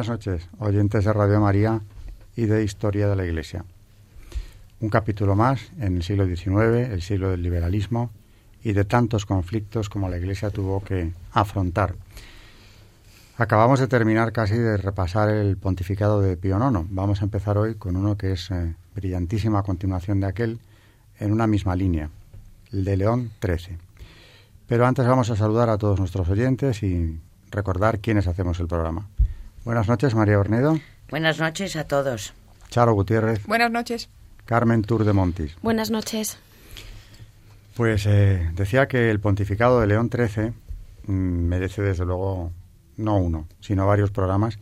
Buenas noches, oyentes de Radio María y de Historia de la Iglesia. Un capítulo más en el siglo XIX, el siglo del liberalismo y de tantos conflictos como la Iglesia tuvo que afrontar. Acabamos de terminar casi de repasar el pontificado de Pío IX. Vamos a empezar hoy con uno que es eh, brillantísima continuación de aquel en una misma línea, el de León XIII. Pero antes vamos a saludar a todos nuestros oyentes y recordar quiénes hacemos el programa. Buenas noches, María Ornedo. Buenas noches a todos. Charo Gutiérrez. Buenas noches. Carmen Tour de Montis. Buenas noches. Pues eh, decía que el pontificado de León XIII mm, merece desde luego no uno, sino varios programas,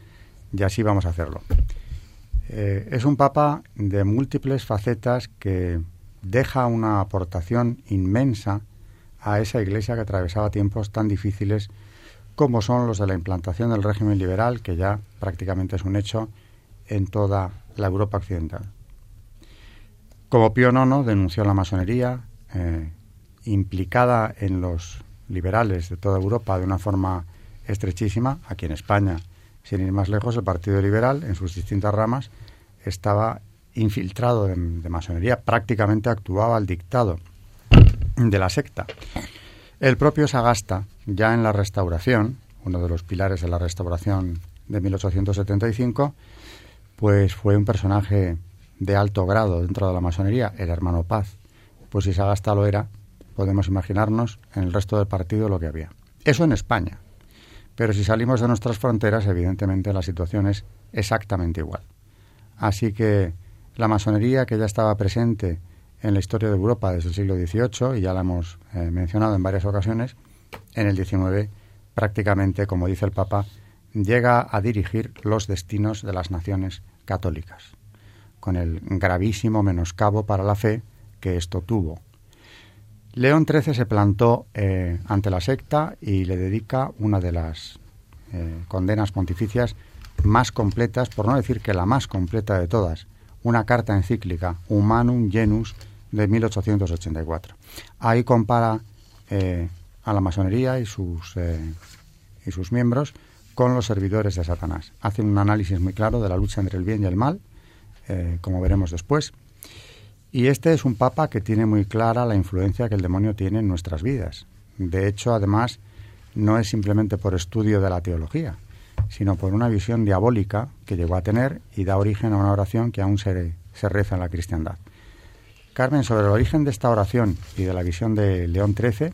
y así vamos a hacerlo. Eh, es un papa de múltiples facetas que deja una aportación inmensa a esa iglesia que atravesaba tiempos tan difíciles como son los de la implantación del régimen liberal, que ya prácticamente es un hecho en toda la Europa occidental. Como Pío IX denunció la masonería, eh, implicada en los liberales de toda Europa de una forma estrechísima, aquí en España, sin ir más lejos, el Partido Liberal, en sus distintas ramas, estaba infiltrado de, de masonería, prácticamente actuaba al dictado de la secta. El propio Sagasta, ya en la restauración, uno de los pilares de la restauración de 1875, pues fue un personaje de alto grado dentro de la masonería, el hermano Paz. Pues si Sagasta lo era, podemos imaginarnos en el resto del partido lo que había. Eso en España. Pero si salimos de nuestras fronteras, evidentemente la situación es exactamente igual. Así que la masonería que ya estaba presente en la historia de Europa desde el siglo XVIII, y ya la hemos eh, mencionado en varias ocasiones, en el XIX prácticamente, como dice el Papa, llega a dirigir los destinos de las naciones católicas, con el gravísimo menoscabo para la fe que esto tuvo. León XIII se plantó eh, ante la secta y le dedica una de las eh, condenas pontificias más completas, por no decir que la más completa de todas, una carta encíclica, Humanum Genus, de 1884. Ahí compara eh, a la masonería y sus, eh, y sus miembros con los servidores de Satanás. Hace un análisis muy claro de la lucha entre el bien y el mal, eh, como veremos después. Y este es un papa que tiene muy clara la influencia que el demonio tiene en nuestras vidas. De hecho, además, no es simplemente por estudio de la teología, sino por una visión diabólica que llegó a tener y da origen a una oración que aún se, se reza en la cristiandad. Carmen, sobre el origen de esta oración y de la visión de León XIII,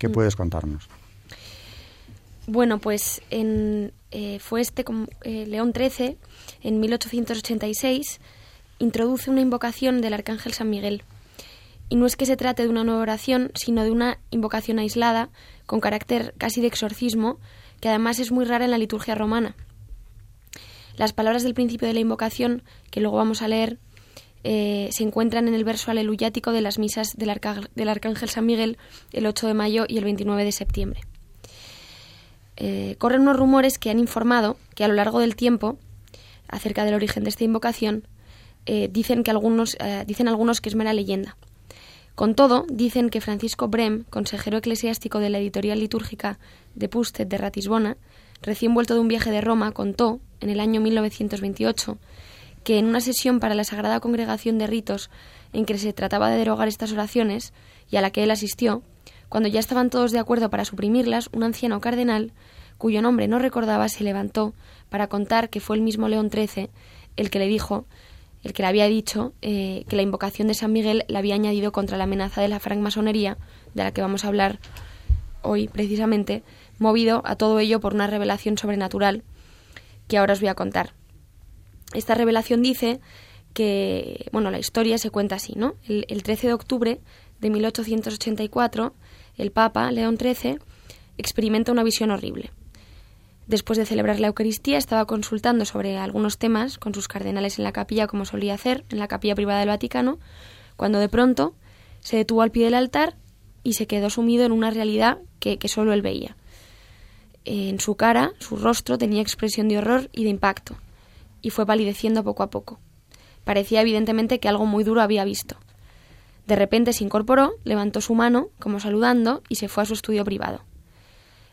¿qué mm. puedes contarnos? Bueno, pues en, eh, fue este eh, León XIII, en 1886, introduce una invocación del Arcángel San Miguel. Y no es que se trate de una nueva oración, sino de una invocación aislada, con carácter casi de exorcismo, que además es muy rara en la liturgia romana. Las palabras del principio de la invocación, que luego vamos a leer, eh, se encuentran en el verso aleluyático de las misas del, Arcángel San Miguel el 8 de mayo y el 29 de septiembre. Eh, corren unos rumores que han informado que a lo largo del tiempo, acerca del origen de esta invocación, eh, dicen, que algunos, dicen algunos que es mera leyenda. Con todo, dicen que Francisco Brem, consejero eclesiástico de la editorial litúrgica de Pustet de Ratisbona, recién vuelto de un viaje de Roma, contó, en el año 1928, que en una sesión para la Sagrada Congregación de Ritos en que se trataba de derogar estas oraciones y a la que él asistió, cuando ya estaban todos de acuerdo para suprimirlas, un anciano cardenal, cuyo nombre no recordaba, se levantó para contar que fue el mismo León XIII el que le dijo, el que le había dicho eh, que la invocación de San Miguel le había añadido contra la amenaza de la francmasonería, de la que vamos a hablar hoy precisamente, movido a todo ello por una revelación sobrenatural que ahora os voy a contar. Esta revelación dice que, bueno, la historia se cuenta así, ¿no? El, el 13 de octubre de 1884, el Papa, León XIII, experimenta una visión horrible. Después de celebrar la Eucaristía, estaba consultando sobre algunos temas con sus cardenales en la capilla, como solía hacer en la capilla privada del Vaticano, cuando de pronto se detuvo al pie del altar y se quedó sumido en una realidad que, que solo él veía. En su cara, su rostro tenía expresión de horror y de impacto, y fue palideciendo poco a poco. Parecía evidentemente que algo muy duro había visto. De repente se incorporó, levantó su mano, como saludando, y se fue a su estudio privado.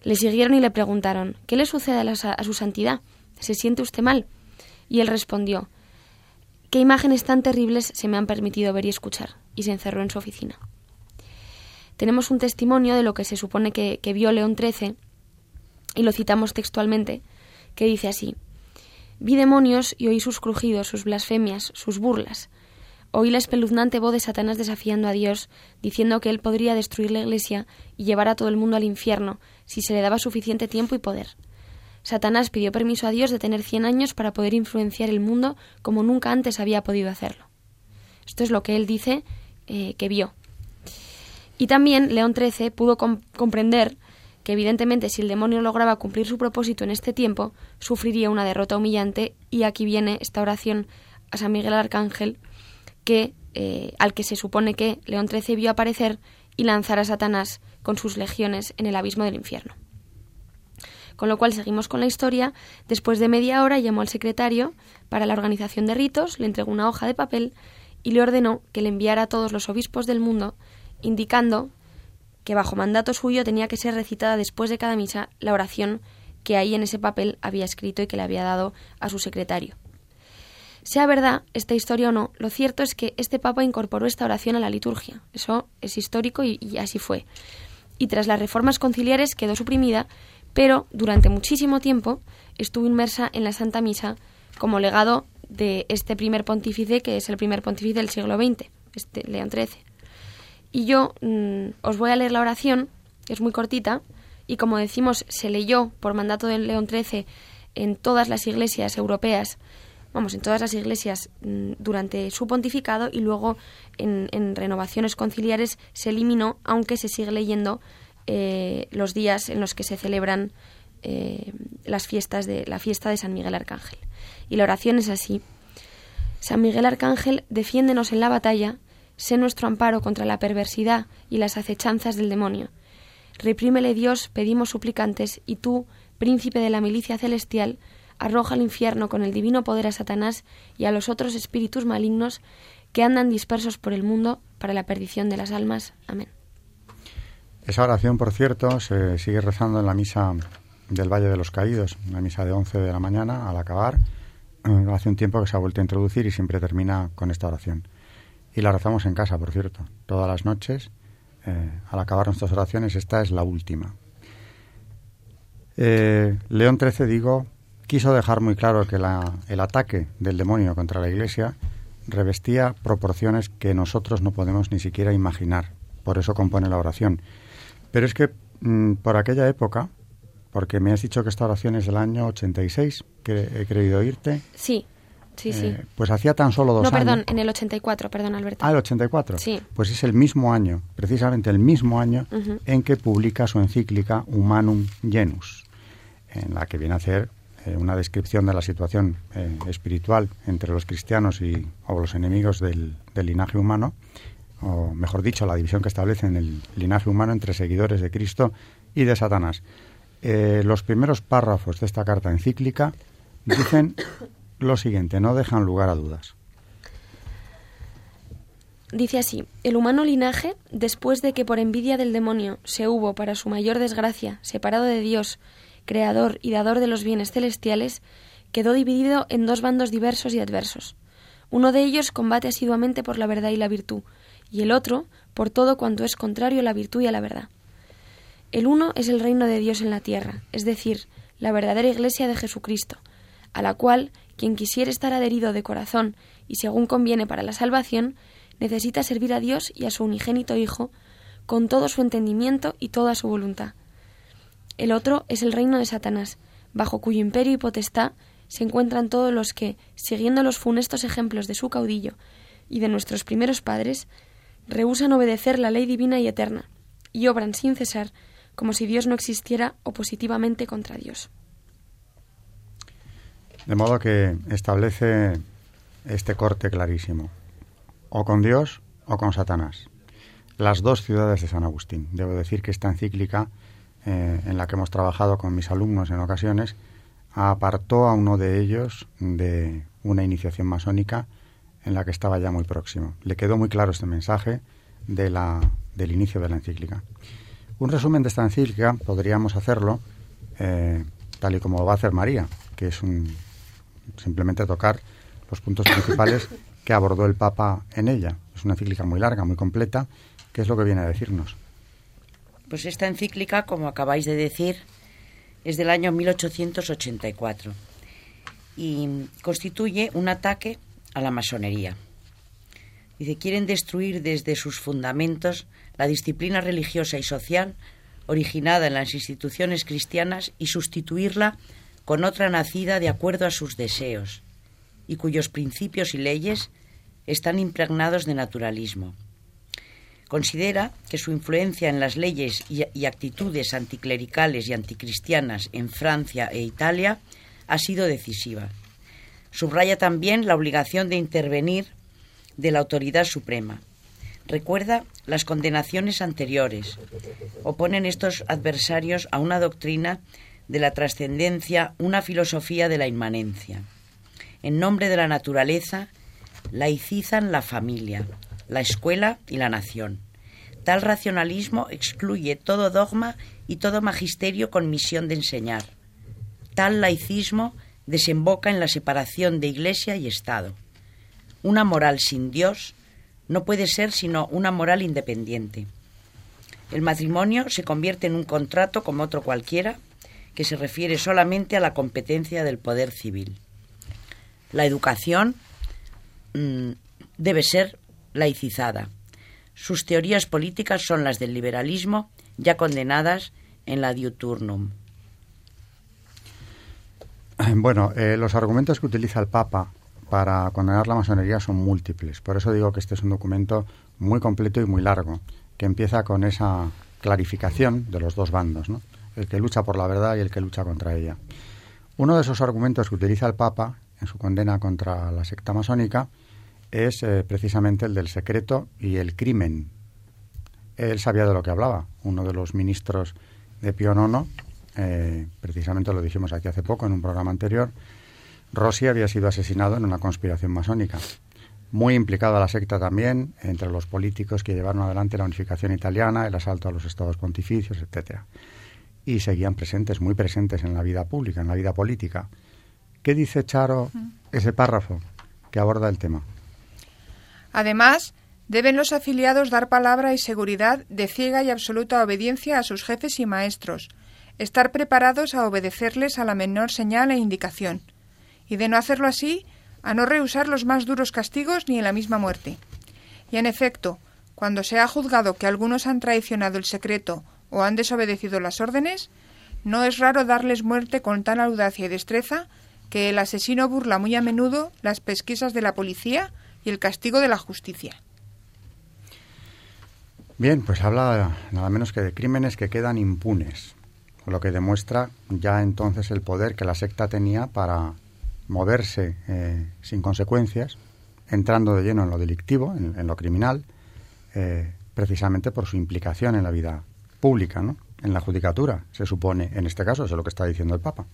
Le siguieron y le preguntaron ¿Qué le sucede a, su santidad? ¿Se siente usted mal? Y él respondió ¿Qué imágenes tan terribles se me han permitido ver y escuchar? Y se encerró en su oficina. Tenemos un testimonio de lo que se supone que, que vio León XIII, y lo citamos textualmente, que dice así Vi demonios y oí sus crujidos, sus blasfemias, sus burlas. Oí la espeluznante voz de Satanás desafiando a Dios, diciendo que él podría destruir la Iglesia y llevar a todo el mundo al infierno si se le daba suficiente tiempo y poder. Satanás pidió permiso a Dios de tener cien años para poder influenciar el mundo como nunca antes había podido hacerlo. Esto es lo que él dice eh, que vio. Y también León XIII pudo comprender que evidentemente si el demonio lograba cumplir su propósito en este tiempo, sufriría una derrota humillante y aquí viene esta oración a San Miguel Arcángel que, eh, al que se supone que León XIII vio aparecer y lanzar a Satanás con sus legiones en el abismo del infierno. Con lo cual seguimos con la historia. Después de media hora llamó al secretario para la organización de ritos, le entregó una hoja de papel y le ordenó que le enviara a todos los obispos del mundo, indicando que bajo mandato suyo tenía que ser recitada después de cada misa la oración que ahí en ese papel había escrito y que le había dado a su secretario. Sea verdad esta historia o no, lo cierto es que este Papa incorporó esta oración a la liturgia. Eso es histórico y, así fue. Y tras las reformas conciliares quedó suprimida, pero durante muchísimo tiempo estuvo inmersa en la Santa Misa como legado de este primer pontífice, que es el primer pontífice del siglo XX, este León XIII. Y yo mm, os voy a leer la oración, es muy cortita, y como decimos, se leyó por mandato de León XIII en todas las iglesias europeas vamos, en todas las iglesias mm, durante su pontificado y luego en, renovaciones conciliares se eliminó, aunque se sigue leyendo eh, los días en los que se celebran eh, las fiestas de la fiesta de San Miguel Arcángel. Y la oración es así: San Miguel Arcángel, defiéndenos en la batalla, sé nuestro amparo contra la perversidad y las acechanzas del demonio. Reprímele Dios, pedimos suplicantes, y tú, príncipe de la milicia celestial, arroja al infierno con el divino poder a Satanás y a los otros espíritus malignos que andan dispersos por el mundo para la perdición de las almas. Amén. Esa oración, por cierto, se sigue rezando en la misa del Valle de los Caídos, una misa de 11 de la mañana al acabar. Hace un tiempo que se ha vuelto a introducir y siempre termina con esta oración. Y la rezamos en casa, por cierto, todas las noches. Eh, al acabar nuestras oraciones, esta es la última. Eh, León XIII, digo, quiso dejar muy claro que el ataque del demonio contra la Iglesia revestía proporciones que nosotros no podemos ni siquiera imaginar. Por eso compone la oración. Pero es que mm, por aquella época, porque me has dicho que esta oración es del año 86, que he creído oírte. Sí, sí, sí. Eh, pues hacía tan solo dos años. No, perdón, en el 84, perdón, Alberto. Ah, el 84. Sí. Pues es el mismo año, precisamente el mismo año, en que publica su encíclica Humanum Genus, en la que viene a hacer eh, una descripción de la situación eh, espiritual entre los cristianos y, o los enemigos del, linaje humano, o mejor dicho, la división que establece en el linaje humano entre seguidores de Cristo y de Satanás. Los primeros párrafos de esta carta encíclica dicen lo siguiente, no dejan lugar a dudas. Dice así, el humano linaje, después de que por envidia del demonio se hubo, para su mayor desgracia, separado de Dios creador y dador de los bienes celestiales, quedó dividido en dos bandos diversos y adversos. Uno de ellos combate asiduamente por la verdad y la virtud, y el otro por todo cuanto es contrario a la virtud y a la verdad. El uno es el reino de Dios en la tierra, es decir, la verdadera iglesia de Jesucristo, a la cual quien quisiera estar adherido de corazón y según conviene para la salvación, necesita servir a Dios y a su unigénito Hijo con todo su entendimiento y toda su voluntad. El otro es el reino de Satanás, bajo cuyo imperio y potestad se encuentran todos los que, siguiendo los funestos ejemplos de su caudillo y de nuestros primeros padres, rehusan obedecer la ley divina y eterna, y obran sin cesar como si Dios no existiera opositivamente contra Dios. De modo que establece este corte clarísimo, o con Dios o con Satanás. Las dos ciudades de San Agustín. Debo decir que esta encíclica, eh, en la que hemos trabajado con mis alumnos en ocasiones, apartó a uno de ellos de una iniciación masónica en la que estaba ya muy próximo. Le quedó muy claro este mensaje de la, del inicio de la encíclica. Un resumen de esta encíclica podríamos hacerlo eh, tal y como lo va a hacer María, que es un, simplemente tocar los puntos principales que abordó el Papa en ella. Es una encíclica muy larga, muy completa. ¿Qué es lo que viene a decirnos? Pues esta encíclica, como acabáis de decir, es del año 1884 y constituye un ataque a la masonería. Dice, quieren destruir desde sus fundamentos la disciplina religiosa y social originada en las instituciones cristianas y sustituirla con otra nacida de acuerdo a sus deseos y cuyos principios y leyes están impregnados de naturalismo. Considera que su influencia en las leyes y, actitudes anticlericales y anticristianas en Francia e Italia ha sido decisiva. Subraya también la obligación de intervenir de la autoridad suprema. Recuerda las condenaciones anteriores. Oponen estos adversarios a una doctrina de la trascendencia, una filosofía de la inmanencia. En nombre de la naturaleza, laicizan la familia, la escuela y la nación. Tal racionalismo excluye todo dogma y todo magisterio con misión de enseñar. Tal laicismo desemboca en la separación de Iglesia y Estado. Una moral sin Dios no puede ser sino una moral independiente. El matrimonio se convierte en un contrato como otro cualquiera que se refiere solamente a la competencia del poder civil. La educación mm, debe ser laicizada. Sus teorías políticas son las del liberalismo, ya condenadas en la Diuturnum. Bueno, eh, los argumentos que utiliza el Papa para condenar la masonería son múltiples. Por eso digo que este es un documento muy completo y muy largo, que empieza con esa clarificación de los dos bandos, ¿no? El que lucha por la verdad y el que lucha contra ella. Uno de esos argumentos que utiliza el Papa en su condena contra la secta masónica es eh, precisamente el del secreto y el crimen. Él sabía de lo que hablaba. Uno de los ministros de Pío IX, eh, precisamente lo dijimos aquí hace poco en un programa anterior, Rossi había sido asesinado en una conspiración masónica. Muy implicada la secta también entre los políticos que llevaron adelante la unificación italiana, el asalto a los estados pontificios, etcétera. Y seguían presentes, muy presentes en la vida pública, en la vida política. ¿Qué dice Charo ese párrafo que aborda el tema? Además, deben los afiliados dar palabra y seguridad de ciega y absoluta obediencia a sus jefes y maestros, estar preparados a obedecerles a la menor señal e indicación, y de no hacerlo así, a no rehusar los más duros castigos ni en la misma muerte. Y en efecto, cuando se ha juzgado que algunos han traicionado el secreto o han desobedecido las órdenes, no es raro darles muerte con tal audacia y destreza que el asesino burla muy a menudo las pesquisas de la policía y el castigo de la justicia. Bien, pues habla nada menos que de crímenes que quedan impunes, lo que demuestra ya entonces el poder que la secta tenía para moverse eh, sin consecuencias, entrando de lleno en lo delictivo, en, lo criminal, eh, precisamente por su implicación en la vida pública, ¿no? en la judicatura, se supone, en este caso, es lo que está diciendo el Papa.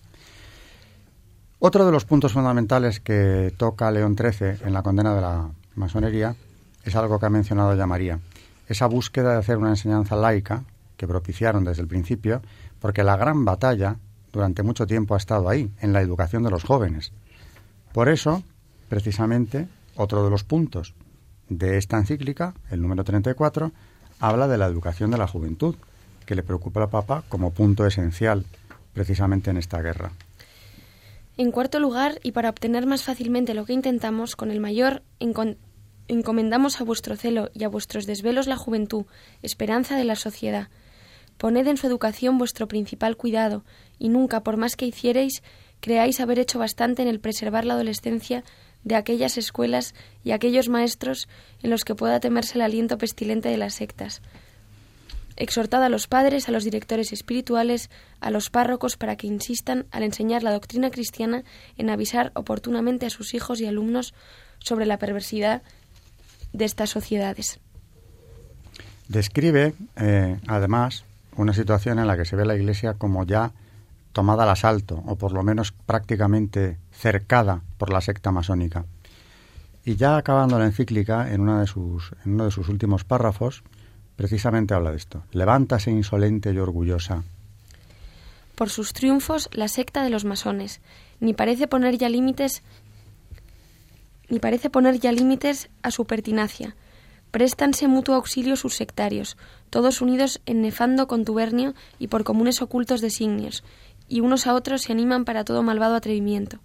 Otro de los puntos fundamentales que toca León XIII en la condena de la masonería es algo que ha mencionado ya María, esa búsqueda de hacer una enseñanza laica que propiciaron desde el principio, porque la gran batalla durante mucho tiempo ha estado ahí, en la educación de los jóvenes, por eso, precisamente, otro de los puntos de esta encíclica, el número 34, habla de la educación de la juventud, que le preocupa al Papa como punto esencial precisamente en esta guerra. En cuarto lugar, y para obtener más fácilmente lo que intentamos, con el mayor encomendamos a vuestro celo y a vuestros desvelos la juventud, esperanza de la sociedad. Poned en su educación vuestro principal cuidado, y nunca, por más que hiciereis, creáis haber hecho bastante en el preservar la adolescencia de aquellas escuelas y aquellos maestros en los que pueda temerse el aliento pestilente de las sectas. Exhortad a los padres, a los directores espirituales, a los párrocos para que insistan al enseñar la doctrina cristiana en avisar oportunamente a sus hijos y alumnos sobre la perversidad de estas sociedades. Describe, eh, además, una situación en la que se ve la Iglesia como ya tomada al asalto, o por lo menos prácticamente cercada por la secta masónica. Y ya acabando la encíclica, en, una de sus, en uno de sus últimos párrafos, precisamente habla de esto. Levántase insolente y orgullosa. Por sus triunfos, la secta de los masones ni parece poner ya límites ni parece poner ya límites a su pertinacia. Préstanse mutuo auxilio sus sectarios, todos unidos en nefando contubernio y por comunes ocultos designios, y unos a otros se animan para todo malvado atrevimiento.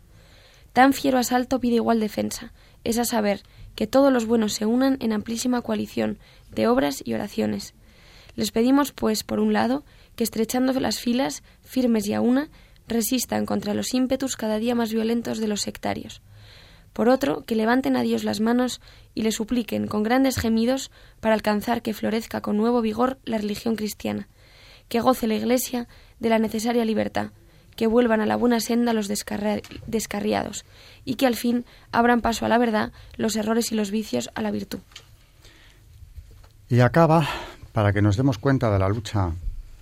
Tan fiero asalto pide igual defensa, es a saber, que todos los buenos se unan en amplísima coalición de obras y oraciones. Les pedimos, pues, por un lado, que estrechando las filas, firmes y a una, resistan contra los ímpetus cada día más violentos de los sectarios. Por otro, que levanten a Dios las manos y le supliquen con grandes gemidos para alcanzar que florezca con nuevo vigor la religión cristiana, que goce la Iglesia de la necesaria libertad, que vuelvan a la buena senda los descarriados y que al fin abran paso a la verdad, los errores y los vicios a la virtud. Y acaba, para que nos demos cuenta de la lucha,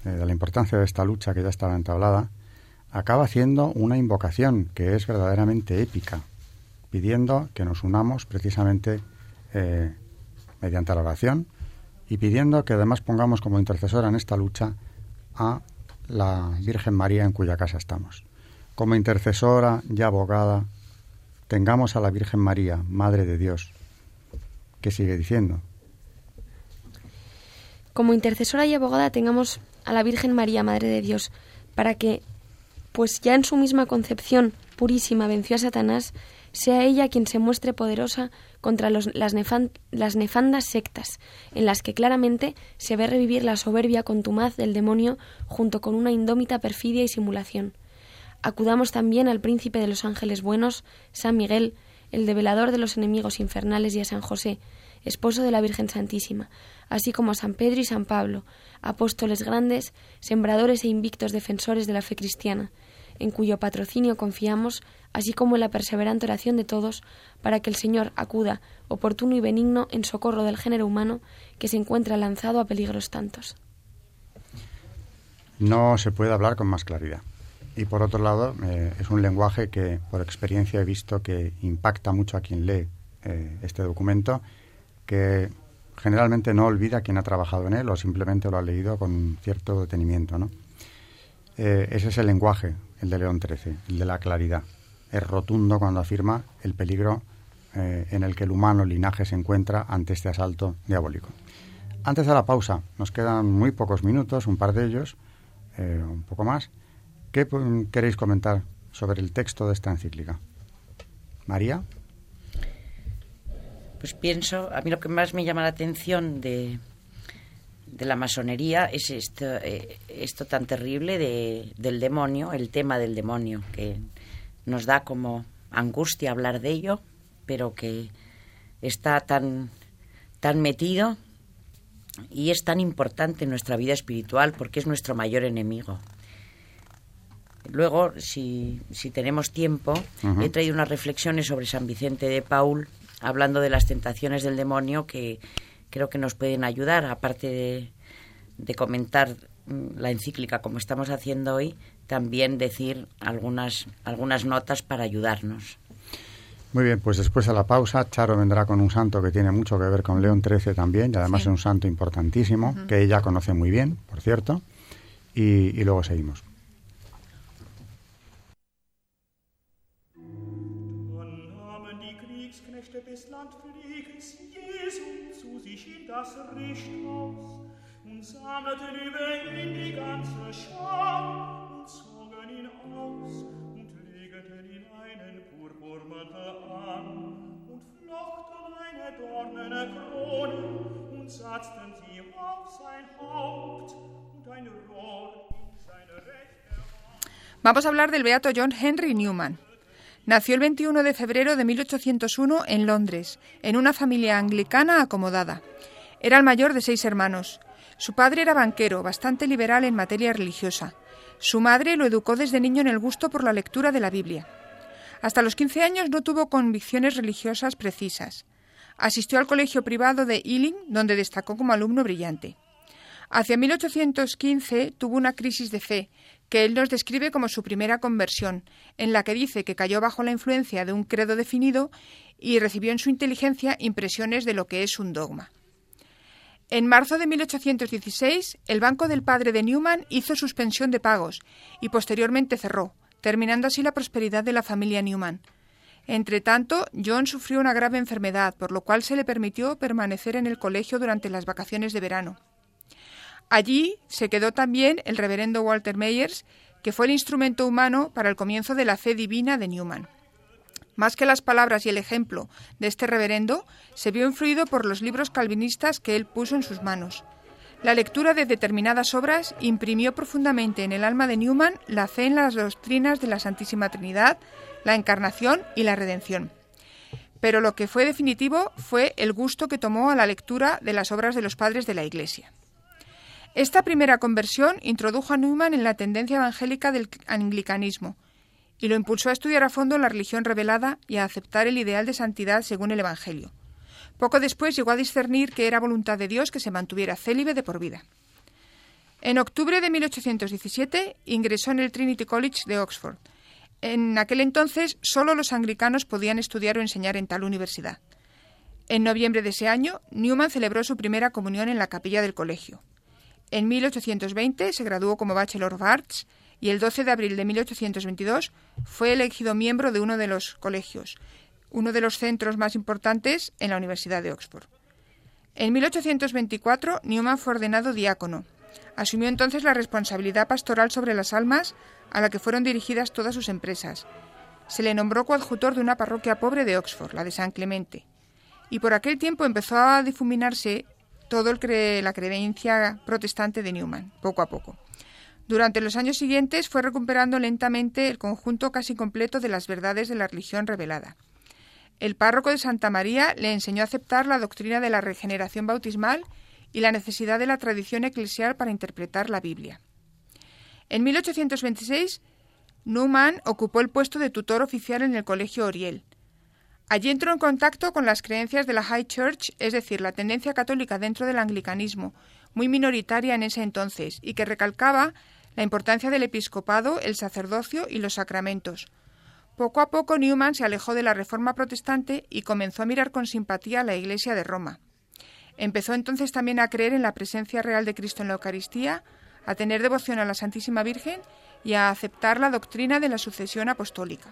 eh, de la importancia de esta lucha que ya estaba entablada, acaba haciendo una invocación que es verdaderamente épica, pidiendo que nos unamos precisamente eh, mediante la oración y pidiendo que además pongamos como intercesora en esta lucha a la Virgen María en cuya casa estamos. Como intercesora y abogada, tengamos a la Virgen María, Madre de Dios. ¿Qué sigue diciendo? Como intercesora y abogada tengamos a la Virgen María, Madre de Dios, para que, pues ya en su misma concepción purísima venció a Satanás, sea ella quien se muestre poderosa contra las, las nefandas sectas, en las que claramente se ve revivir la soberbia contumaz del demonio junto con una indómita perfidia y simulación. Acudamos también al príncipe de los ángeles buenos, San Miguel, el develador de los enemigos infernales, y a San José, esposo de la Virgen Santísima, así como a San Pedro y San Pablo, apóstoles grandes, sembradores e invictos defensores de la fe cristiana, en cuyo patrocinio confiamos, así como la perseverante oración de todos, para que el Señor acuda, oportuno y benigno, en socorro del género humano que se encuentra lanzado a peligros tantos. No se puede hablar con más claridad. Y por otro lado, eh, es un lenguaje que por experiencia he visto que impacta mucho a quien lee eh, este documento, que generalmente no olvida quien ha trabajado en él o simplemente lo ha leído con cierto detenimiento. ¿no? Eh, ese es el lenguaje el de León XIII, el de la claridad. Es rotundo cuando afirma el peligro eh, en el que el humano linaje se encuentra ante este asalto diabólico. Antes de la pausa, nos quedan muy pocos minutos, un par de ellos, eh, un poco más. ¿Qué queréis comentar sobre el texto de esta encíclica? María. Pues pienso, a mí lo que más me llama la atención de, de la masonería es esto, eh, esto tan terrible de, del demonio, el tema del demonio, que nos da como angustia hablar de ello, pero que está tan, tan metido y es tan importante en nuestra vida espiritual porque es nuestro mayor enemigo. Luego, si, si tenemos tiempo, he traído unas reflexiones sobre San Vicente de Paul, hablando de las tentaciones del demonio que creo que nos pueden ayudar, aparte de, comentar mm, la encíclica como estamos haciendo hoy, también decir algunas, algunas notas para ayudarnos. Muy bien, pues después de la pausa, Charo vendrá con un santo que tiene mucho que ver con León XIII también, y además es un santo importantísimo, que ella conoce muy bien, por cierto, y luego seguimos. Vamos a hablar del beato John Henry Newman. Nació el 21 de febrero de 1801 en Londres, en una familia anglicana acomodada. Era el mayor de seis hermanos. Su padre era banquero, bastante liberal en materia religiosa. Su madre lo educó desde niño en el gusto por la lectura de la Biblia. Hasta los 15 años no tuvo convicciones religiosas precisas. Asistió al colegio privado de Ealing, donde destacó como alumno brillante. Hacia 1815 tuvo una crisis de fe, que él nos describe como su primera conversión, en la que dice que cayó bajo la influencia de un credo definido y recibió en su inteligencia impresiones de lo que es un dogma. En marzo de 1816, el banco del padre de Newman hizo suspensión de pagos y posteriormente cerró, terminando así la prosperidad de la familia Newman. Entretanto, John sufrió una grave enfermedad, por lo cual se le permitió permanecer en el colegio durante las vacaciones de verano. Allí se quedó también el reverendo Walter Meyers, que fue el instrumento humano para el comienzo de la fe divina de Newman. Más que las palabras y el ejemplo de este reverendo, se vio influido por los libros calvinistas que él puso en sus manos. La lectura de determinadas obras imprimió profundamente en el alma de Newman la fe en las doctrinas de la Santísima Trinidad, la Encarnación y la Redención. Pero lo que fue definitivo fue el gusto que tomó a la lectura de las obras de los padres de la Iglesia. Esta primera conversión introdujo a Newman en la tendencia evangélica del anglicanismo y lo impulsó a estudiar a fondo la religión revelada y a aceptar el ideal de santidad según el Evangelio. Poco después llegó a discernir que era voluntad de Dios que se mantuviera célibe de por vida. En octubre de 1817 ingresó en el Trinity College de Oxford. En aquel entonces solo los anglicanos podían estudiar o enseñar en tal universidad. En noviembre de ese año, Newman celebró su primera comunión en la capilla del colegio. En 1820 se graduó como Bachelor of Arts y el 12 de abril de 1822 fue elegido miembro de uno de los colegios, uno de los centros más importantes en la Universidad de Oxford. En 1824 Newman fue ordenado diácono. Asumió entonces la responsabilidad pastoral sobre las almas a la que fueron dirigidas todas sus empresas. Se le nombró coadjutor de una parroquia pobre de Oxford, la de San Clemente. Y por aquel tiempo empezó a difuminarse todo el la creencia protestante de Newman, poco a poco. Durante los años siguientes fue recuperando lentamente el conjunto casi completo de las verdades de la religión revelada. El párroco de Santa María le enseñó a aceptar la doctrina de la regeneración bautismal y la necesidad de la tradición eclesial para interpretar la Biblia. En 1826, Newman ocupó el puesto de tutor oficial en el Colegio Oriel, Allí entró en contacto con las creencias de la High Church, es decir, la tendencia católica dentro del anglicanismo, muy minoritaria en ese entonces, y que recalcaba la importancia del episcopado, el sacerdocio y los sacramentos. Poco a poco Newman se alejó de la reforma protestante y comenzó a mirar con simpatía a la Iglesia de Roma. Empezó entonces también a creer en la presencia real de Cristo en la Eucaristía, a tener devoción a la Santísima Virgen y a aceptar la doctrina de la sucesión apostólica.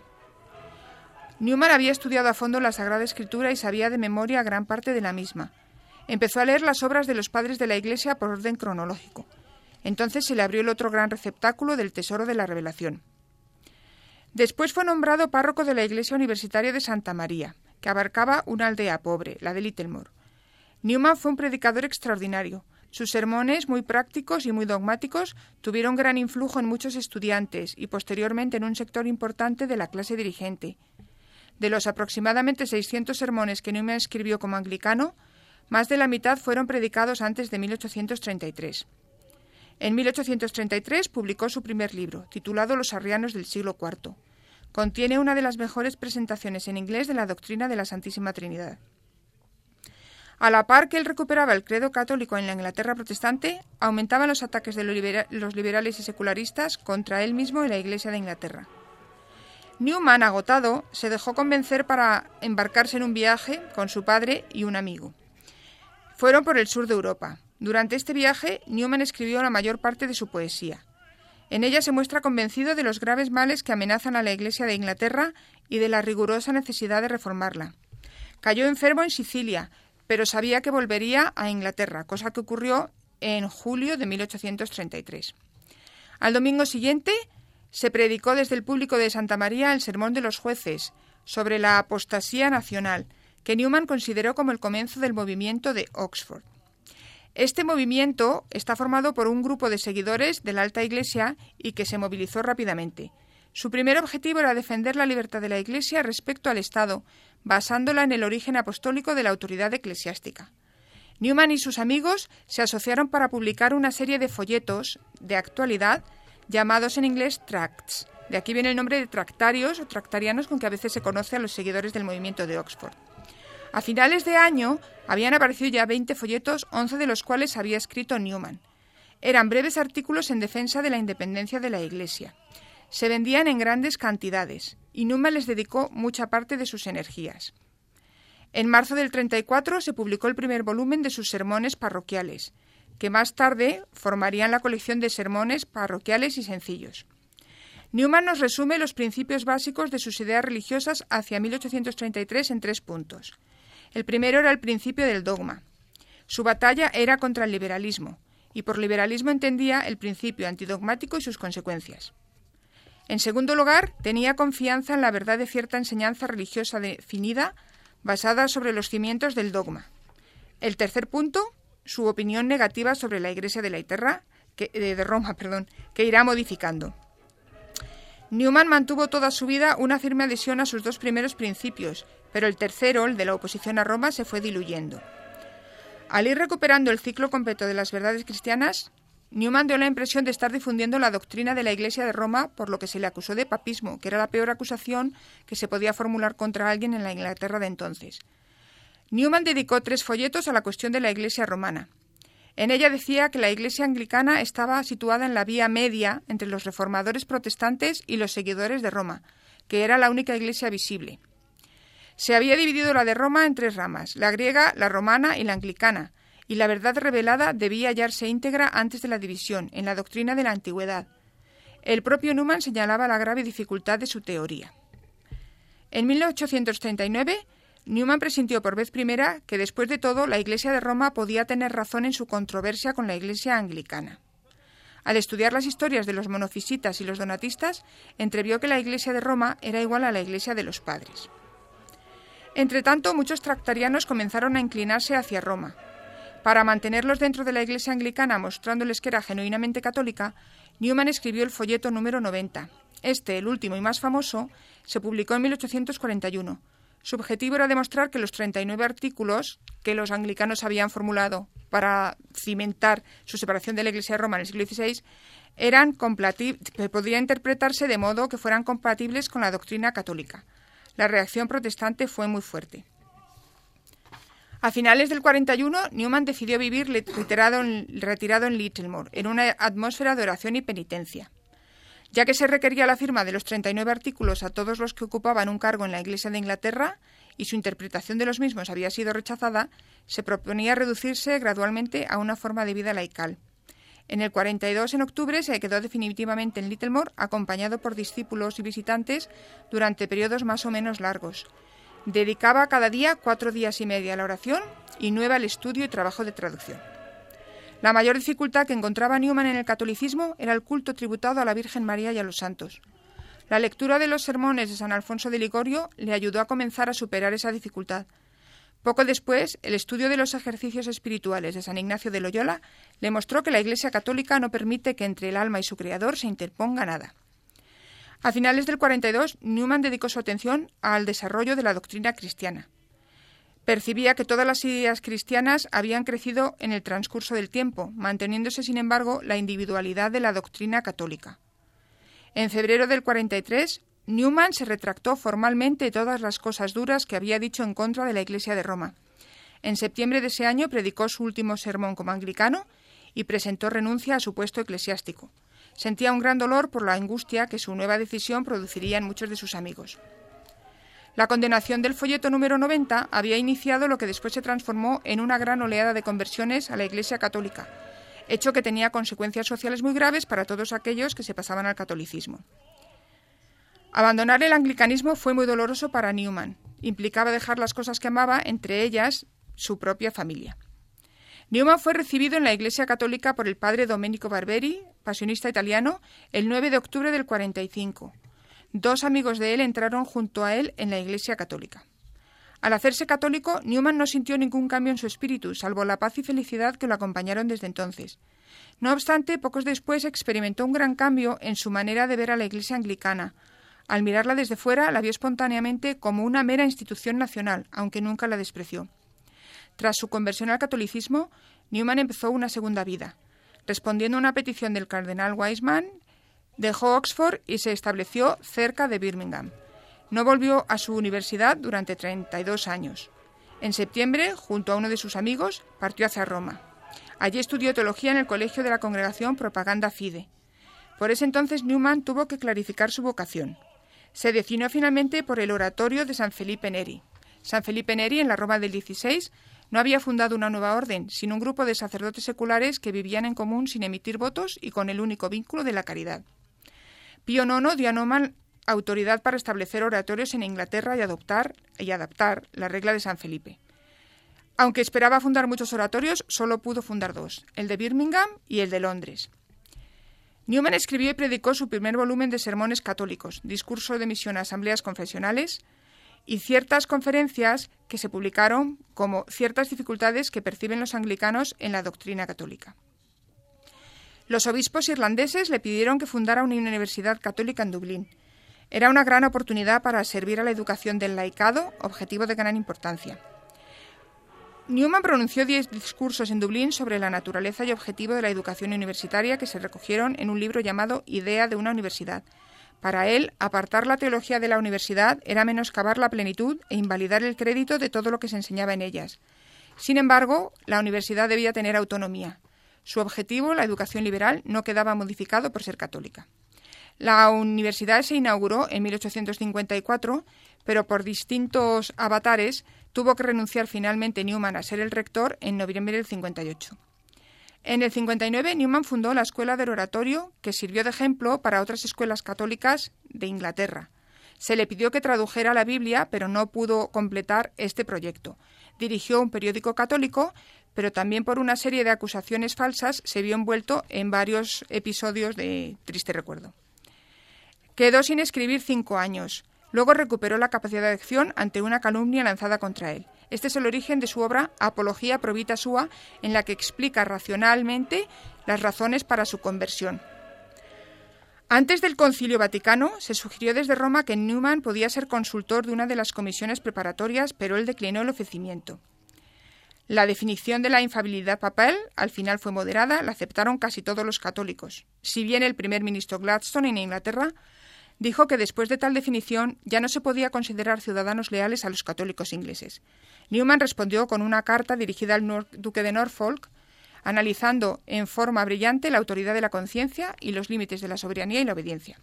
Newman había estudiado a fondo la Sagrada Escritura y sabía de memoria gran parte de la misma. Empezó a leer las obras de los padres de la Iglesia por orden cronológico. Entonces se le abrió el otro gran receptáculo del tesoro de la revelación. Después fue nombrado párroco de la Iglesia Universitaria de Santa María, que abarcaba una aldea pobre, la de Littlemore. Newman fue un predicador extraordinario. Sus sermones, muy prácticos y muy dogmáticos, tuvieron gran influjo en muchos estudiantes y posteriormente en un sector importante de la clase dirigente. De los aproximadamente 600 sermones que Newman escribió como anglicano, más de la mitad fueron predicados antes de 1833. En 1833 publicó su primer libro, titulado Los arrianos del siglo IV. Contiene una de las mejores presentaciones en inglés de la doctrina de la Santísima Trinidad. A la par que él recuperaba el credo católico en la Inglaterra protestante, aumentaban los ataques de los liberales y secularistas contra él mismo y la Iglesia de Inglaterra. Newman, agotado, se dejó convencer para embarcarse en un viaje con su padre y un amigo. Fueron por el sur de Europa. Durante este viaje, Newman escribió la mayor parte de su poesía. En ella se muestra convencido de los graves males que amenazan a la Iglesia de Inglaterra y de la rigurosa necesidad de reformarla. Cayó enfermo en Sicilia, pero sabía que volvería a Inglaterra, cosa que ocurrió en julio de 1833. Al domingo siguiente se predicó desde el público de Santa María el Sermón de los Jueces sobre la apostasía nacional, que Newman consideró como el comienzo del movimiento de Oxford. Este movimiento está formado por un grupo de seguidores de la Alta Iglesia y que se movilizó rápidamente. Su primer objetivo era defender la libertad de la Iglesia respecto al Estado, basándola en el origen apostólico de la autoridad eclesiástica. Newman y sus amigos se asociaron para publicar una serie de folletos de actualidad llamados en inglés tracts. De aquí viene el nombre de tractarios o tractarianos con que a veces se conoce a los seguidores del movimiento de Oxford. A finales de año habían aparecido ya 20 folletos, 11 de los cuales había escrito Newman. Eran breves artículos en defensa de la independencia de la Iglesia. Se vendían en grandes cantidades y Newman les dedicó mucha parte de sus energías. En marzo del 34 se publicó el primer volumen de sus sermones parroquiales, que más tarde formarían la colección de sermones parroquiales y sencillos. Newman nos resume los principios básicos de sus ideas religiosas hacia 1833 en tres puntos. El primero era el principio del dogma. Su batalla era contra el liberalismo, y por liberalismo entendía el principio antidogmático y sus consecuencias. En segundo lugar, tenía confianza en la verdad de cierta enseñanza religiosa definida basada sobre los cimientos del dogma. El tercer punto, su opinión negativa sobre la Iglesia de la Iterra, de, de Roma, perdón, que irá modificando. Newman mantuvo toda su vida una firme adhesión a sus dos primeros principios, pero el tercero, el de la oposición a Roma, se fue diluyendo. Al ir recuperando el ciclo completo de las verdades cristianas, Newman dio la impresión de estar difundiendo la doctrina de la Iglesia de Roma, por lo que se le acusó de papismo, que era la peor acusación que se podía formular contra alguien en la Inglaterra de entonces. Newman dedicó tres folletos a la cuestión de la Iglesia romana. En ella decía que la Iglesia anglicana estaba situada en la vía media entre los reformadores protestantes y los seguidores de Roma, que era la única Iglesia visible. Se había dividido la de Roma en tres ramas, la griega, la romana y la anglicana, y la verdad revelada debía hallarse íntegra antes de la división, en la doctrina de la antigüedad. El propio Newman señalaba la grave dificultad de su teoría. En 1839, Newman presintió por vez primera que después de todo la Iglesia de Roma podía tener razón en su controversia con la Iglesia anglicana. Al estudiar las historias de los monofisitas y los donatistas, entrevió que la Iglesia de Roma era igual a la Iglesia de los padres. Entretanto, muchos tractarianos comenzaron a inclinarse hacia Roma, para mantenerlos dentro de la Iglesia anglicana, mostrándoles que era genuinamente católica, Newman escribió el folleto número 90. Este, el último y más famoso, se publicó en 1841. Su objetivo era demostrar que los 39 artículos que los anglicanos habían formulado para cimentar su separación de la Iglesia de Roma en el siglo XVI eran interpretarse de modo que fueran compatibles con la doctrina católica. La reacción protestante fue muy fuerte. A finales del 41, Newman decidió vivir retirado en, retirado Littlemore, en una atmósfera de oración y penitencia. Ya que se requería la firma de los 39 artículos a todos los que ocupaban un cargo en la Iglesia de Inglaterra y su interpretación de los mismos había sido rechazada, se proponía reducirse gradualmente a una forma de vida laical. En el 42, en octubre, se quedó definitivamente en Littlemore, acompañado por discípulos y visitantes durante periodos más o menos largos. Dedicaba cada día cuatro días y medio a la oración y nueve al estudio y trabajo de traducción. La mayor dificultad que encontraba Newman en el catolicismo era el culto tributado a la Virgen María y a los santos. La lectura de los sermones de San Alfonso de Ligorio le ayudó a comenzar a superar esa dificultad. Poco después, el estudio de los ejercicios espirituales de San Ignacio de Loyola le mostró que la Iglesia católica no permite que entre el alma y su Creador se interponga nada. A finales del 42, Newman dedicó su atención al desarrollo de la doctrina cristiana. Percibía que todas las ideas cristianas habían crecido en el transcurso del tiempo, manteniéndose, sin embargo, la individualidad de la doctrina católica. En febrero del 43, Newman se retractó formalmente todas las cosas duras que había dicho en contra de la Iglesia de Roma. En septiembre de ese año predicó su último sermón como anglicano y presentó renuncia a su puesto eclesiástico. Sentía un gran dolor por la angustia que su nueva decisión produciría en muchos de sus amigos. La condenación del folleto número 90 había iniciado lo que después se transformó en una gran oleada de conversiones a la Iglesia católica, hecho que tenía consecuencias sociales muy graves para todos aquellos que se pasaban al catolicismo. Abandonar el anglicanismo fue muy doloroso para Newman. Implicaba dejar las cosas que amaba, entre ellas su propia familia. Newman fue recibido en la Iglesia Católica por el padre Domenico Barberi, pasionista italiano, el 9 de octubre del 45. Dos amigos de él entraron junto a él en la Iglesia Católica. Al hacerse católico, Newman no sintió ningún cambio en su espíritu, salvo la paz y felicidad que lo acompañaron desde entonces. No obstante, pocos después experimentó un gran cambio en su manera de ver a la Iglesia anglicana. Al mirarla desde fuera, la vio espontáneamente como una mera institución nacional, aunque nunca la despreció. Tras su conversión al catolicismo, Newman empezó una segunda vida. Respondiendo a una petición del cardenal Wiseman, dejó Oxford y se estableció cerca de Birmingham. No volvió a su universidad durante 32 años. En septiembre, junto a uno de sus amigos, partió hacia Roma. Allí estudió teología en el Colegio de la Congregación Propaganda Fide. Por ese entonces Newman tuvo que clarificar su vocación. Se definió finalmente por el oratorio de San Felipe Neri. San Felipe Neri, en la Roma del 16, no había fundado una nueva orden, sino un grupo de sacerdotes seculares que vivían en común sin emitir votos y con el único vínculo de la caridad. Pío IX dio a Newman autoridad para establecer oratorios en Inglaterra y adoptar y adaptar la regla de San Felipe. Aunque esperaba fundar muchos oratorios, solo pudo fundar dos, el de Birmingham y el de Londres. Newman escribió y predicó su primer volumen de sermones católicos, discurso de misión a asambleas confesionales y ciertas conferencias que se publicaron como ciertas dificultades que perciben los anglicanos en la doctrina católica. Los obispos irlandeses le pidieron que fundara una universidad católica en Dublín, era una gran oportunidad para servir a la educación del laicado, objetivo de gran importancia. Newman pronunció diez discursos en Dublín sobre la naturaleza y objetivo de la educación universitaria que se recogieron en un libro llamado Idea de una universidad. Para él, apartar la teología de la universidad era menoscabar la plenitud e invalidar el crédito de todo lo que se enseñaba en ellas. Sin embargo, la universidad debía tener autonomía. Su objetivo, la educación liberal, no quedaba modificado por ser católica. La universidad se inauguró en 1854, pero por distintos avatares tuvo que renunciar finalmente Newman a ser el rector en noviembre del 58. En el 59, Newman fundó la Escuela del Oratorio, que sirvió de ejemplo para otras escuelas católicas de Inglaterra. Se le pidió que tradujera la Biblia, pero no pudo completar este proyecto. Dirigió un periódico católico, pero también por una serie de acusaciones falsas se vio envuelto en varios episodios de triste recuerdo. Quedó sin escribir cinco años. Luego recuperó la capacidad de acción ante una calumnia lanzada contra él. Este es el origen de su obra Apología Provita Sua, en la que explica racionalmente las razones para su conversión. Antes del Concilio Vaticano, se sugirió desde Roma que Newman podía ser consultor de una de las comisiones preparatorias, pero él declinó el ofrecimiento. La definición de la infabilidad papal al final fue moderada, la aceptaron casi todos los católicos. Si bien el primer ministro Gladstone en Inglaterra dijo que después de tal definición ya no se podía considerar ciudadanos leales a los católicos ingleses. Newman respondió con una carta dirigida al duque de Norfolk, analizando en forma brillante la autoridad de la conciencia y los límites de la soberanía y la obediencia.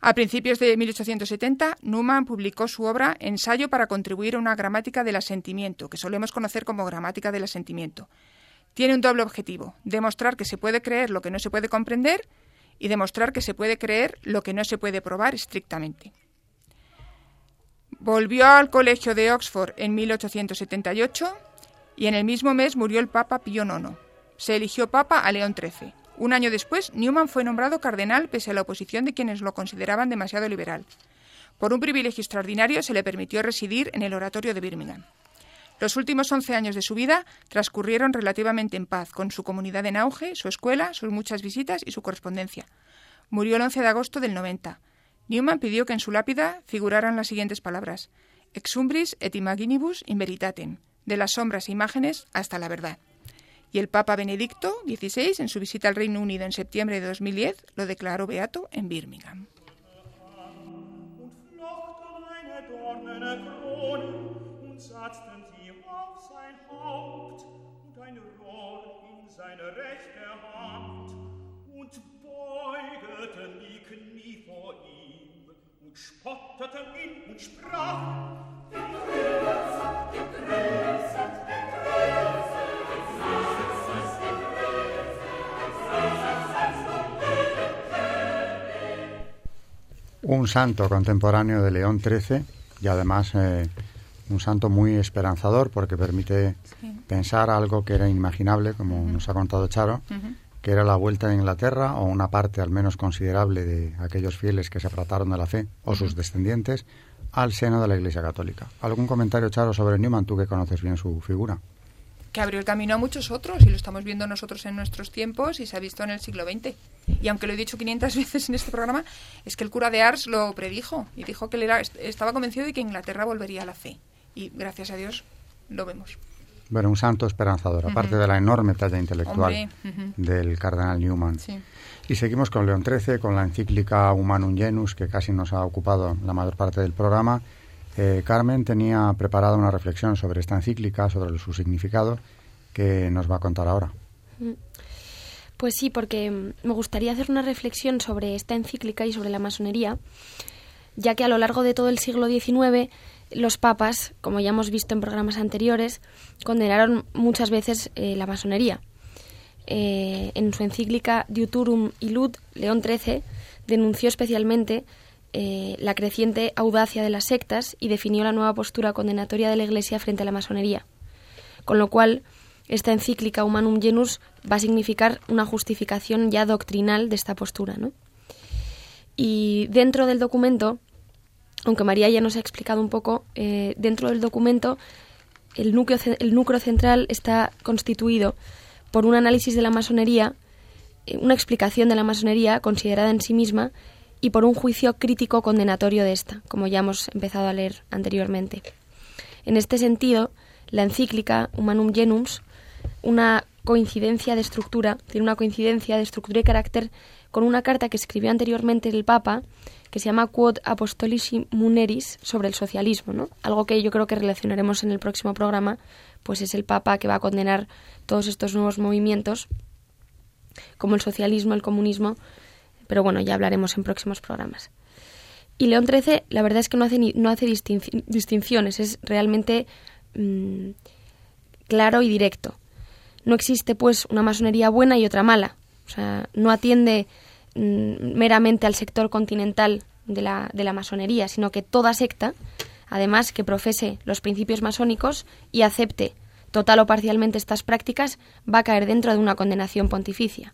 A principios de 1870, Newman publicó su obra Ensayo para contribuir a una gramática del asentimiento, que solemos conocer como gramática del asentimiento. Tiene un doble objetivo, demostrar que se puede creer lo que no se puede comprender y demostrar que se puede creer lo que no se puede probar estrictamente. Volvió al Colegio de Oxford en 1878 y en el mismo mes murió el Papa Pío IX. Se eligió Papa a León XIII. Un año después, Newman fue nombrado cardenal pese a la oposición de quienes lo consideraban demasiado liberal. Por un privilegio extraordinario se le permitió residir en el oratorio de Birmingham. Los últimos once años de su vida transcurrieron relativamente en paz, con su comunidad en auge, su escuela, sus muchas visitas y su correspondencia. Murió el 11 de agosto del 90. Newman pidió que en su lápida figuraran las siguientes palabras: Exumbris et imaginibus in veritatem, de las sombras e imágenes hasta la verdad. Y el Papa Benedicto XVI, en su visita al Reino Unido en septiembre de 2010, lo declaró beato en Birmingham. Seine rechte Hand und beugeten die Knie vor ihm und spotteten ihn und Gegrüßet, gegrüßet, gegrüßet, Un santo contemporáneo de León XIII y además eh, un santo muy esperanzador porque permite pensar algo que era inimaginable, como nos ha contado Charo, que era la vuelta de Inglaterra o una parte al menos considerable de aquellos fieles que se apartaron de la fe o sus descendientes al seno de la Iglesia Católica. ¿Algún comentario, Charo, sobre Newman, tú que conoces bien su figura? Que abrió el camino a muchos otros y lo estamos viendo nosotros en nuestros tiempos y se ha visto en el siglo XX. Y aunque lo he dicho 500 veces en este programa, es que el cura de Ars lo predijo y dijo que él era, estaba convencido de que Inglaterra volvería a la fe. Y gracias a Dios lo vemos. Bueno, un santo esperanzador, aparte de la enorme talla intelectual del cardenal Newman. Y seguimos con León XIII, con la encíclica Humanum Genus, que casi nos ha ocupado la mayor parte del programa. Eh, Carmen tenía preparada una reflexión sobre esta encíclica, sobre su significado, que nos va a contar ahora. Pues sí, porque me gustaría hacer una reflexión sobre esta encíclica y sobre la masonería, ya que a lo largo de todo el siglo XIX los papas, como ya hemos visto en programas anteriores, condenaron muchas veces eh, la masonería. Eh, en su encíclica Diuturum Illud, León XIII denunció especialmente eh, la creciente audacia de las sectas y definió la nueva postura condenatoria de la Iglesia frente a la masonería. Con lo cual, esta encíclica Humanum Genus va a significar una justificación ya doctrinal de esta postura. ¿no? Y dentro del documento aunque María ya nos ha explicado un poco, eh, dentro del documento el núcleo, el núcleo central está constituido por un análisis de la masonería, eh, una explicación de la masonería considerada en sí misma y por un juicio crítico condenatorio de esta, como ya hemos empezado a leer anteriormente. En este sentido, la encíclica Humanum Genus, una coincidencia de estructura, tiene una coincidencia de estructura y carácter con una carta que escribió anteriormente el Papa que se llama Quod Apostolici Muneris sobre el socialismo, ¿no? Algo que yo creo que relacionaremos en el próximo programa, pues es el Papa que va a condenar todos estos nuevos movimientos, como el socialismo, el comunismo, pero bueno, ya hablaremos en próximos programas. Y León XIII, la verdad es que no hace, no hace distinciones, es realmente mm, claro y directo. No existe, pues, una masonería buena y otra mala. O sea, no atiende meramente al sector continental de la, de la masonería, sino que toda secta, además que profese los principios masónicos y acepte total o parcialmente estas prácticas, va a caer dentro de una condenación pontificia.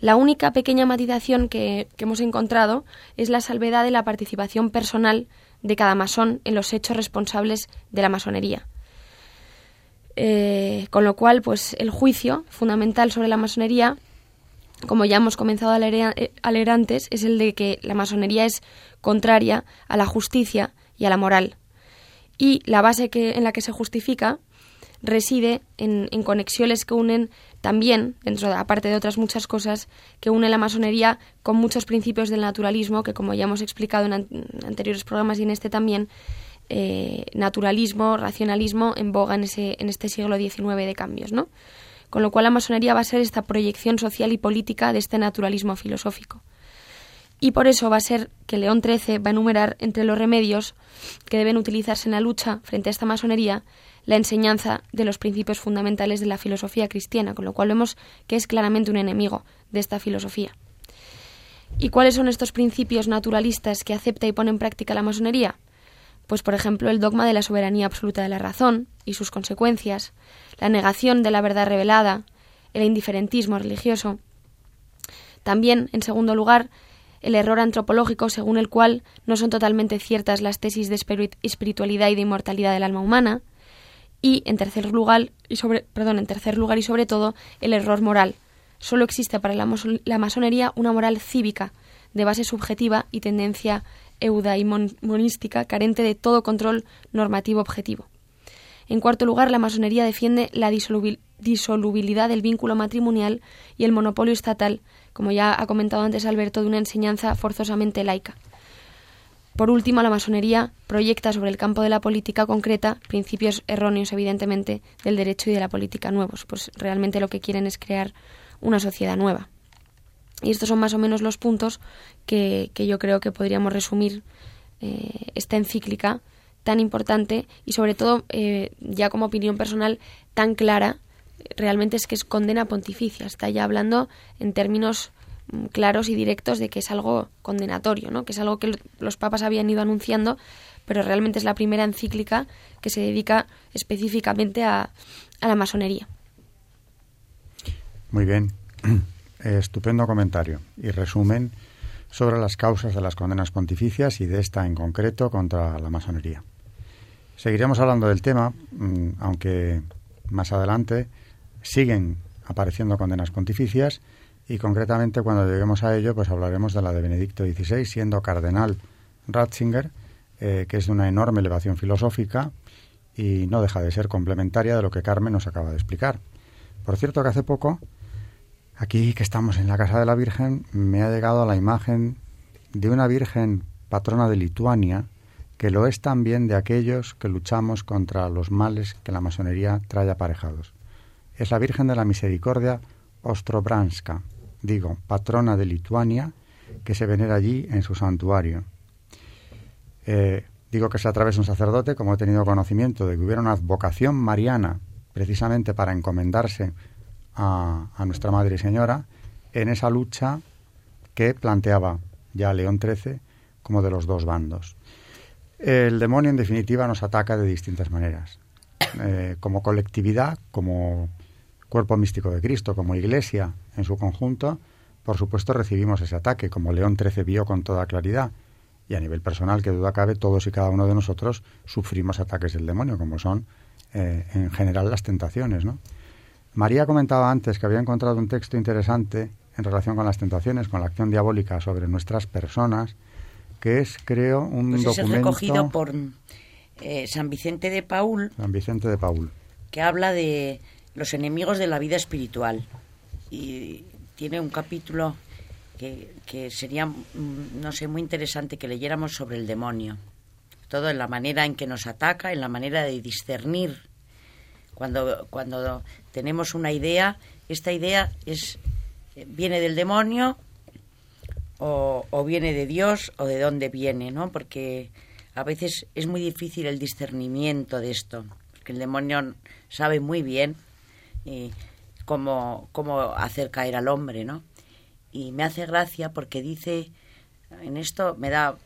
La única pequeña matización que, hemos encontrado es la salvedad de la participación personal de cada masón en los hechos responsables de la masonería. Eh, con lo cual, pues el juicio fundamental sobre la masonería como ya hemos comenzado a leer, eh, antes, es el de que la masonería es contraria a la justicia y a la moral. Y la base que, en la que se justifica reside en, conexiones que unen también, dentro aparte de otras muchas cosas, que une la masonería con muchos principios del naturalismo, que como ya hemos explicado en, anteriores programas y en este también, eh, naturalismo, racionalismo en boga en, ese, en este siglo XIX de cambios, ¿no? Con lo cual la masonería va a ser esta proyección social y política de este naturalismo filosófico. Y por eso va a ser que León XIII va a enumerar entre los remedios que deben utilizarse en la lucha frente a esta masonería la enseñanza de los principios fundamentales de la filosofía cristiana, con lo cual vemos que es claramente un enemigo de esta filosofía. ¿Y cuáles son estos principios naturalistas que acepta y pone en práctica la masonería? Pues, por ejemplo, el dogma de la soberanía absoluta de la razón y sus consecuencias, la negación de la verdad revelada, el indiferentismo religioso. También, en segundo lugar, el error antropológico según el cual no son totalmente ciertas las tesis de espiritualidad y de inmortalidad del alma humana. Y, en tercer lugar, y sobre, perdón, en tercer lugar y sobre todo, el error moral. Solo existe para la, la masonería una moral cívica, de base subjetiva y tendencia monística carente de todo control normativo objetivo. En cuarto lugar, la masonería defiende la disolubilidad del vínculo matrimonial y el monopolio estatal, como ya ha comentado antes Alberto, de una enseñanza forzosamente laica. Por último, la masonería proyecta sobre el campo de la política concreta principios erróneos, evidentemente, del derecho y de la política nuevos, pues realmente lo que quieren es crear una sociedad nueva. Y estos son más o menos los puntos que, yo creo que podríamos resumir eh, esta encíclica tan importante y sobre todo, eh, ya como opinión personal, tan clara, realmente es que es condena pontificia. Está ya hablando en términos mm, claros y directos de que es algo condenatorio, ¿no? que es algo que los papas habían ido anunciando, pero realmente es la primera encíclica que se dedica específicamente a, a la masonería. Muy bien. estupendo comentario y resumen sobre las causas de las condenas pontificias y de esta en concreto contra la masonería. Seguiremos hablando del tema, mm, aunque más adelante siguen apareciendo condenas pontificias y concretamente cuando lleguemos a ello pues hablaremos de la de Benedicto XVI siendo cardenal Ratzinger, eh, que es de una enorme elevación filosófica y no deja de ser complementaria de lo que Carmen nos acaba de explicar. Por cierto que hace poco Aquí que estamos en la casa de la Virgen, me ha llegado la imagen de una Virgen patrona de Lituania, que lo es también de aquellos que luchamos contra los males que la masonería trae aparejados. Es la Virgen de la Misericordia Ostrobranska, digo, patrona de Lituania, que se venera allí en su santuario. Eh, digo que es a través de un sacerdote, como he tenido conocimiento de que hubiera una advocación mariana precisamente para encomendarse a, nuestra Madre Señora en esa lucha que planteaba ya León XIII como de los dos bandos. El demonio, en definitiva, nos ataca de distintas maneras. Eh, como colectividad, como cuerpo místico de Cristo, como iglesia en su conjunto, por supuesto recibimos ese ataque, como León XIII vio con toda claridad. Y a nivel personal, que duda cabe, todos y cada uno de nosotros sufrimos ataques del demonio, como son eh, en general las tentaciones, ¿no? María comentaba antes que había encontrado un texto interesante en relación con las tentaciones, con la acción diabólica sobre nuestras personas, que es, creo, un pues documento... Es recogido por eh, San Vicente de Paul. San Vicente de Paul. Que habla de los enemigos de la vida espiritual. Y tiene un capítulo que, que sería, mm, no sé, muy interesante que leyéramos sobre el demonio. Todo en la manera en que nos ataca, en la manera de discernir cuando, cuando tenemos una idea, esta idea es viene del demonio o, o, viene de Dios o de dónde viene, ¿no? Porque a veces es muy difícil el discernimiento de esto, porque el demonio sabe muy bien eh, cómo, cómo hacer caer al hombre, ¿no? Y me hace gracia porque dice, en esto me da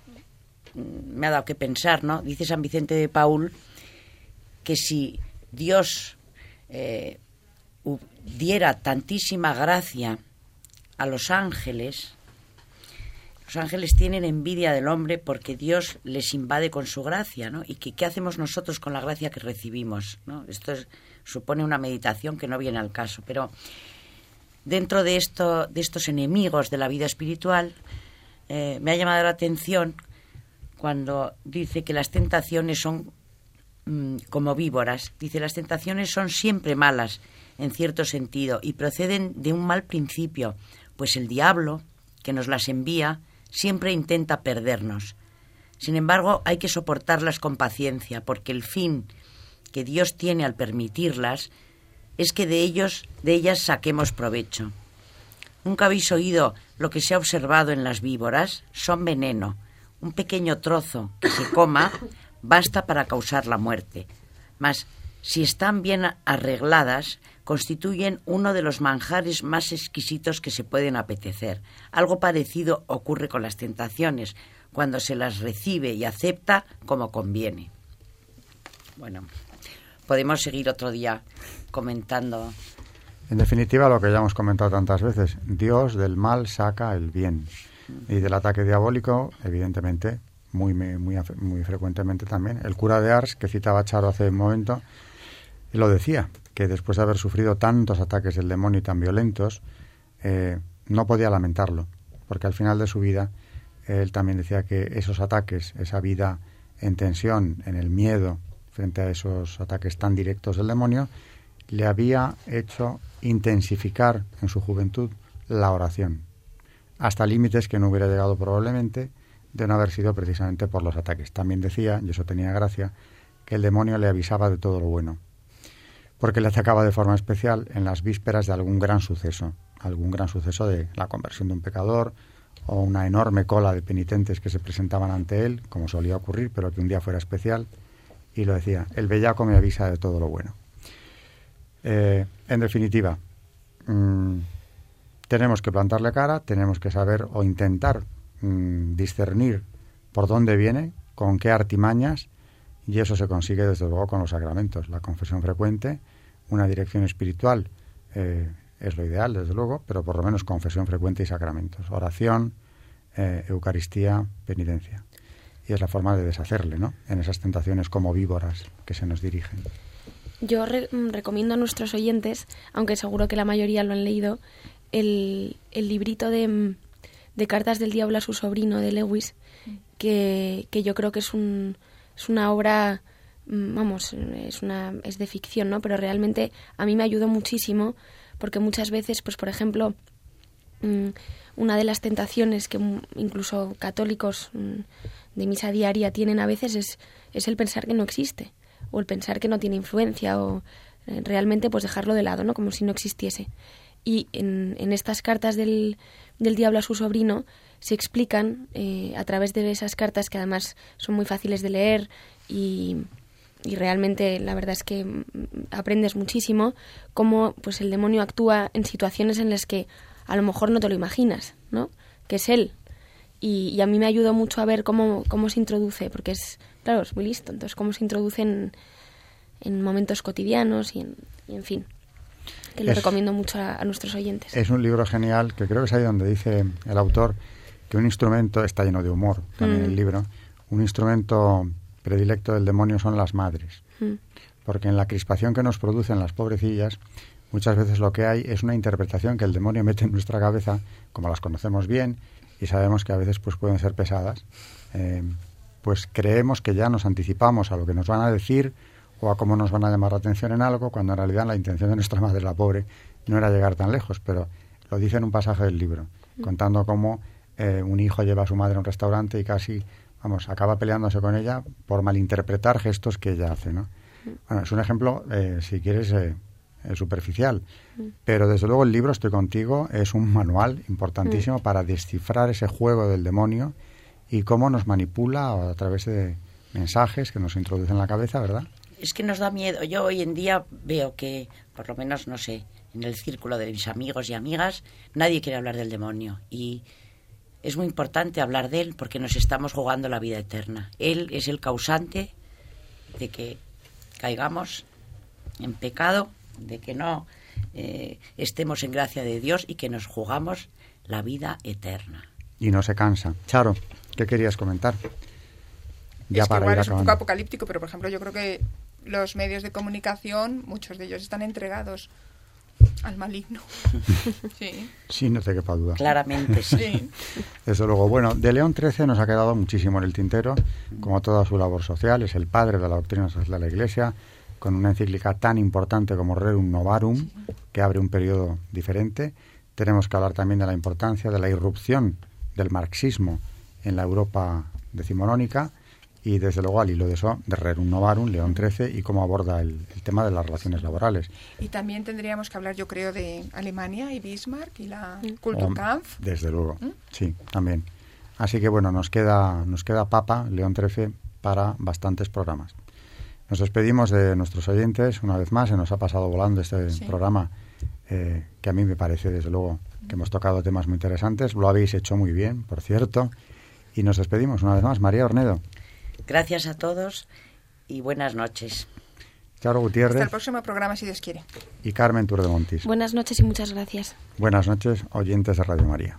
me ha dado que pensar, ¿no? Dice San Vicente de Paul que si Dios eh, diera tantísima gracia a los ángeles, los ángeles tienen envidia del hombre porque Dios les invade con su gracia, ¿no? ¿Y qué hacemos nosotros con la gracia que recibimos? ¿no? Esto supone una meditación que no viene al caso, pero dentro de, esto, de estos enemigos de la vida espiritual, eh, me ha llamado la atención cuando dice que las tentaciones son Mm, como víboras. Dice, las tentaciones son siempre malas, en cierto sentido, y proceden de un mal principio, pues el diablo, que nos las envía, siempre intenta perdernos. Sin embargo, hay que soportarlas con paciencia, porque el fin que Dios tiene al permitirlas es que de ellos, de ellas saquemos provecho. ¿Nunca habéis oído lo que se ha observado en las víboras? Son veneno. Un pequeño trozo que se coma basta para causar la muerte. Mas, si están bien arregladas, constituyen uno de los manjares más exquisitos que se pueden apetecer. Algo parecido ocurre con las tentaciones, cuando se las recibe y acepta como conviene. Bueno, podemos seguir otro día comentando. En definitiva, lo que ya hemos comentado tantas veces, Dios del mal saca el bien. Y del ataque diabólico, evidentemente, muy, muy, muy frecuentemente también. El cura de Ars, que citaba Charo hace un momento, lo decía, que después de haber sufrido tantos ataques del demonio y tan violentos, eh, no podía lamentarlo, porque al final de su vida él también decía que esos ataques, esa vida en tensión, en el miedo frente a esos ataques tan directos del demonio, le había hecho intensificar en su juventud la oración, hasta límites que no hubiera llegado probablemente de no haber sido precisamente por los ataques. También decía, y eso tenía gracia, que el demonio le avisaba de todo lo bueno, porque le atacaba de forma especial en las vísperas de algún gran suceso, algún gran suceso de la conversión de un pecador o una enorme cola de penitentes que se presentaban ante él, como solía ocurrir, pero que un día fuera especial, y lo decía, el bellaco me avisa de todo lo bueno. Eh, en definitiva, mm, tenemos que plantarle cara, tenemos que saber o intentar Mm, discernir por dónde viene, con qué artimañas, y eso se consigue desde luego con los sacramentos, la confesión frecuente, una dirección espiritual eh, es lo ideal, desde luego, pero por lo menos confesión frecuente y sacramentos. Oración, eh, Eucaristía, penitencia. Y es la forma de deshacerle, ¿no? En esas tentaciones como víboras que se nos dirigen. Yo mm, recomiendo a nuestros oyentes, aunque seguro que la mayoría lo han leído, el, el librito de, mm, de, Cartas del Diablo a su sobrino de Lewis, que, que yo creo que es, un, es una obra mm, vamos, es una es de ficción, ¿no? Pero realmente a mí me ayudó muchísimo porque muchas veces, pues por ejemplo, una de las tentaciones que incluso católicos de misa diaria tienen a veces es, es el pensar que no existe o el pensar que no tiene influencia o eh, realmente pues dejarlo de lado, ¿no? Como si no existiese. Y en, en estas cartas del, del diablo a su sobrino se explican eh, a través de esas cartas que además son muy fáciles de leer y, y realmente la verdad es que mm, aprendes muchísimo cómo pues el demonio actúa en situaciones en las que a lo mejor no te lo imaginas, ¿no? Que es él. Y, y a mí me ayudó mucho a ver cómo, cómo se introduce, porque es claro, es muy listo. Entonces, cómo se introducen en momentos cotidianos y en, en fin. Que lo recomiendo mucho a, nuestros oyentes. Es un libro genial que creo que es ahí donde dice el autor que un instrumento está lleno de humor, también el mm. libro. Un instrumento predilecto del demonio son las madres. Mm. Porque en la crispación que nos producen las pobrecillas, muchas veces lo que hay es una interpretación que el demonio mete en nuestra cabeza, como las conocemos bien y sabemos que a veces pues pueden ser pesadas. Eh, pues creemos que ya nos anticipamos a lo que nos van a decir o a cómo nos van a llamar la atención en algo, cuando en realidad la intención de nuestra madre, la pobre, no era llegar tan lejos, pero lo dice en un pasaje del libro, mm. contando cómo eh, un hijo lleva a su madre a un restaurante y casi, vamos, acaba peleándose con ella por malinterpretar gestos que ella hace, ¿no? Mm. Bueno, es un ejemplo, eh, si quieres, eh, superficial, mm. pero desde luego el libro, estoy contigo, es un manual importantísimo para descifrar ese juego del demonio y cómo nos manipula a través de mensajes que nos introducen en la cabeza, ¿verdad? Es que nos da miedo. Yo hoy en día veo que, por lo menos, no sé, en el círculo de mis amigos y amigas, nadie quiere hablar del demonio. Y es muy importante hablar de él porque nos estamos jugando la vida eterna. Él es el causante de que caigamos en pecado, de que no eh, estemos en gracia de Dios y que nos jugamos la vida eterna. Y no se cansa. Charo. ¿Qué querías comentar? Ya es que igual es un poco apocalíptico, pero por ejemplo yo creo que los medios de comunicación, muchos de ellos están entregados al maligno. sí. Sí, no te quepa duda. Claramente, sí. Desde luego. Bueno, de León XIII nos ha quedado muchísimo en el tintero, como toda su labor social. Es el padre de la doctrina social de la Iglesia, con una encíclica tan importante como Rerum Novarum, que abre un periodo diferente. Tenemos que hablar también de la importancia de la irrupción del marxismo en la Europa decimonónica y desde luego al hilo de eso de Rerum Novarum, León XIII y cómo aborda el, tema de las relaciones laborales. Y también tendríamos que hablar, yo creo, de Alemania y Bismarck y la Kulturkampf. Desde luego, ¿Mm? sí, también. Así que bueno, nos queda, nos queda Papa, León XIII, para bastantes programas. Nos despedimos de nuestros oyentes una vez más, se nos ha pasado volando este programa eh, que a mí me parece desde luego que hemos tocado temas muy interesantes. Lo habéis hecho muy bien, por cierto. Y nos despedimos una vez más. María Ornedo. Gracias a todos y buenas noches. Charo Gutiérrez. Hasta el próximo programa, si Dios quiere. Y Carmen Tour de Montis. Buenas noches y muchas gracias. Buenas noches, oyentes de Radio María.